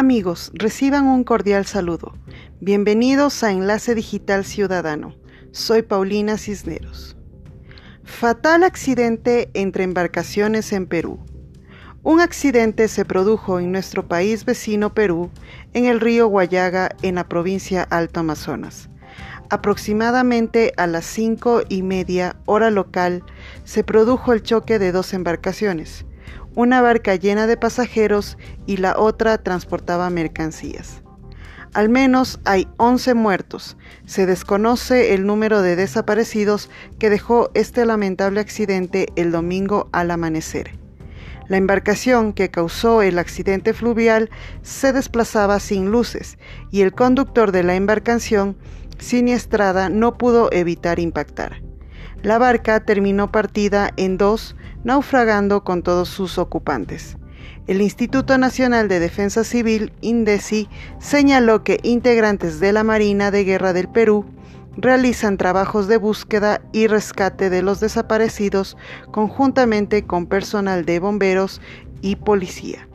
Amigos, reciban un cordial saludo. Bienvenidos a Enlace Digital Ciudadano. Soy Paulina Cisneros. Fatal accidente entre embarcaciones en Perú. Un accidente se produjo en nuestro país vecino Perú, en el río Guayaga, en la provincia Alto Amazonas. Aproximadamente a las cinco y media hora local se produjo el choque de dos embarcaciones una barca llena de pasajeros y la otra transportaba mercancías. Al menos hay 11 muertos. Se desconoce el número de desaparecidos que dejó este lamentable accidente el domingo al amanecer. La embarcación que causó el accidente fluvial se desplazaba sin luces y el conductor de la embarcación siniestrada no pudo evitar impactar. La barca terminó partida en dos naufragando con todos sus ocupantes. El Instituto Nacional de Defensa Civil, INDECI, señaló que integrantes de la Marina de Guerra del Perú realizan trabajos de búsqueda y rescate de los desaparecidos conjuntamente con personal de bomberos y policía.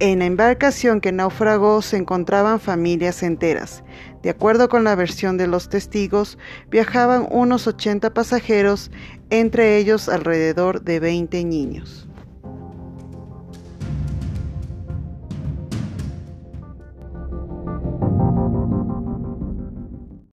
En la embarcación que naufragó se encontraban familias enteras. De acuerdo con la versión de los testigos, viajaban unos 80 pasajeros, entre ellos alrededor de 20 niños.